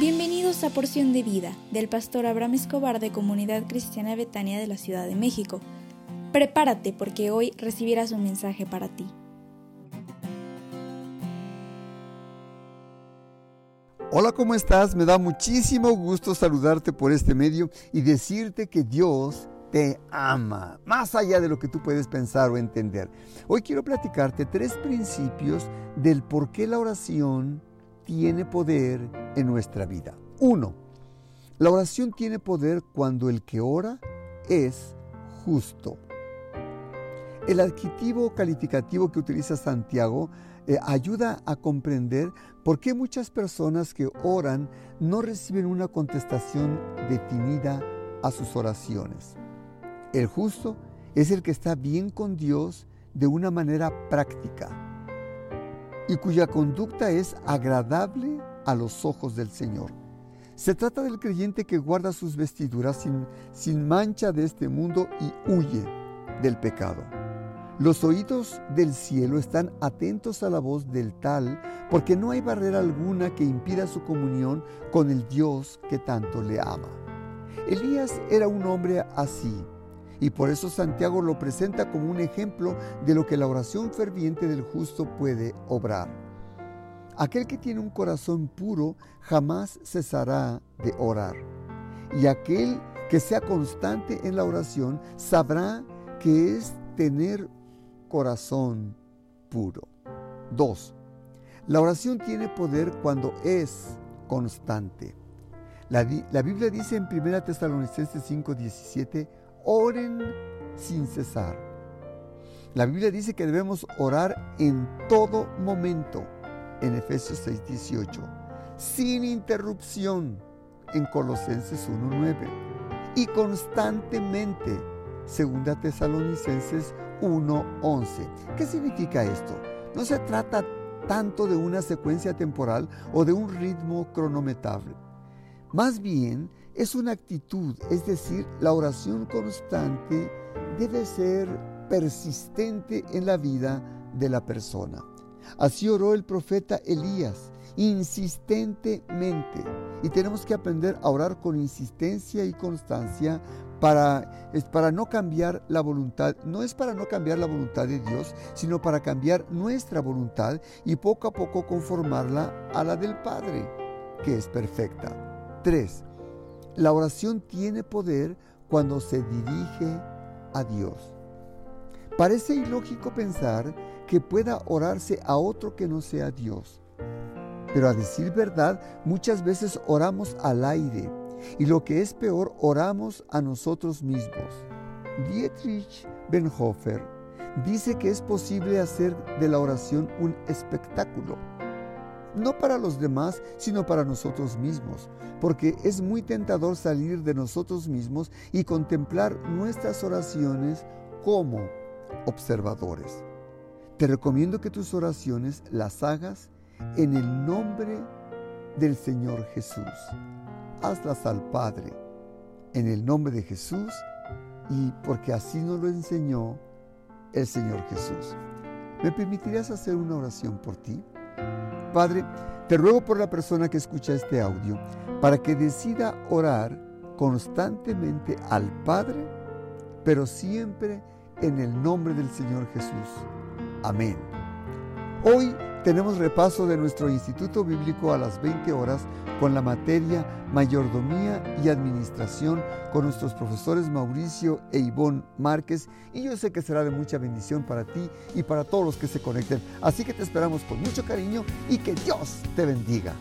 Bienvenidos a Porción de Vida del pastor Abraham Escobar de Comunidad Cristiana Betania de la Ciudad de México. Prepárate porque hoy recibirás un mensaje para ti. Hola, ¿cómo estás? Me da muchísimo gusto saludarte por este medio y decirte que Dios te ama, más allá de lo que tú puedes pensar o entender. Hoy quiero platicarte tres principios del por qué la oración tiene poder en nuestra vida. Uno, la oración tiene poder cuando el que ora es justo. El adjetivo calificativo que utiliza Santiago eh, ayuda a comprender por qué muchas personas que oran no reciben una contestación definida a sus oraciones. El justo es el que está bien con Dios de una manera práctica y cuya conducta es agradable a los ojos del Señor. Se trata del creyente que guarda sus vestiduras sin, sin mancha de este mundo y huye del pecado. Los oídos del cielo están atentos a la voz del tal, porque no hay barrera alguna que impida su comunión con el Dios que tanto le ama. Elías era un hombre así, y por eso Santiago lo presenta como un ejemplo de lo que la oración ferviente del justo puede obrar. Aquel que tiene un corazón puro jamás cesará de orar. Y aquel que sea constante en la oración sabrá que es tener corazón puro. 2. La oración tiene poder cuando es constante. La, Biblia dice en 1 Tesalonicenses 5:17, oren sin cesar. La Biblia dice que debemos orar en todo momento, en Efesios 6:18, sin interrupción, en Colosenses 1:9, y constantemente, segunda Tesalonicenses 1:11. ¿Qué significa esto? No se trata tanto de una secuencia temporal o de un ritmo cronometrable. Más bien es una actitud, es decir, la oración constante debe ser persistente en la vida de la persona. Así oró el profeta Elías, insistentemente. Y tenemos que aprender a orar con insistencia y constancia para, para no cambiar la voluntad. No es para no cambiar la voluntad de Dios, sino para cambiar nuestra voluntad y poco a poco conformarla a la del Padre, que es perfecta. 3. La oración tiene poder cuando se dirige a Dios. Parece ilógico pensar que pueda orarse a otro que no sea Dios. Pero a decir verdad, muchas veces oramos al aire y lo que es peor, oramos a nosotros mismos. Dietrich Benhofer dice que es posible hacer de la oración un espectáculo no para los demás, sino para nosotros mismos, porque es muy tentador salir de nosotros mismos y contemplar nuestras oraciones como observadores. Te recomiendo que tus oraciones las hagas en el nombre del Señor Jesús. Hazlas al Padre en el nombre de Jesús y porque así nos lo enseñó el Señor Jesús. ¿Me permitirías hacer una oración por ti? Padre, te ruego por la persona que escucha este audio para que decida orar constantemente al Padre, pero siempre en el nombre del Señor Jesús. Amén. Hoy tenemos repaso de nuestro Instituto Bíblico a las 20 horas con la materia Mayordomía y Administración con nuestros profesores Mauricio e Ivonne Márquez y yo sé que será de mucha bendición para ti y para todos los que se conecten. Así que te esperamos con mucho cariño y que Dios te bendiga.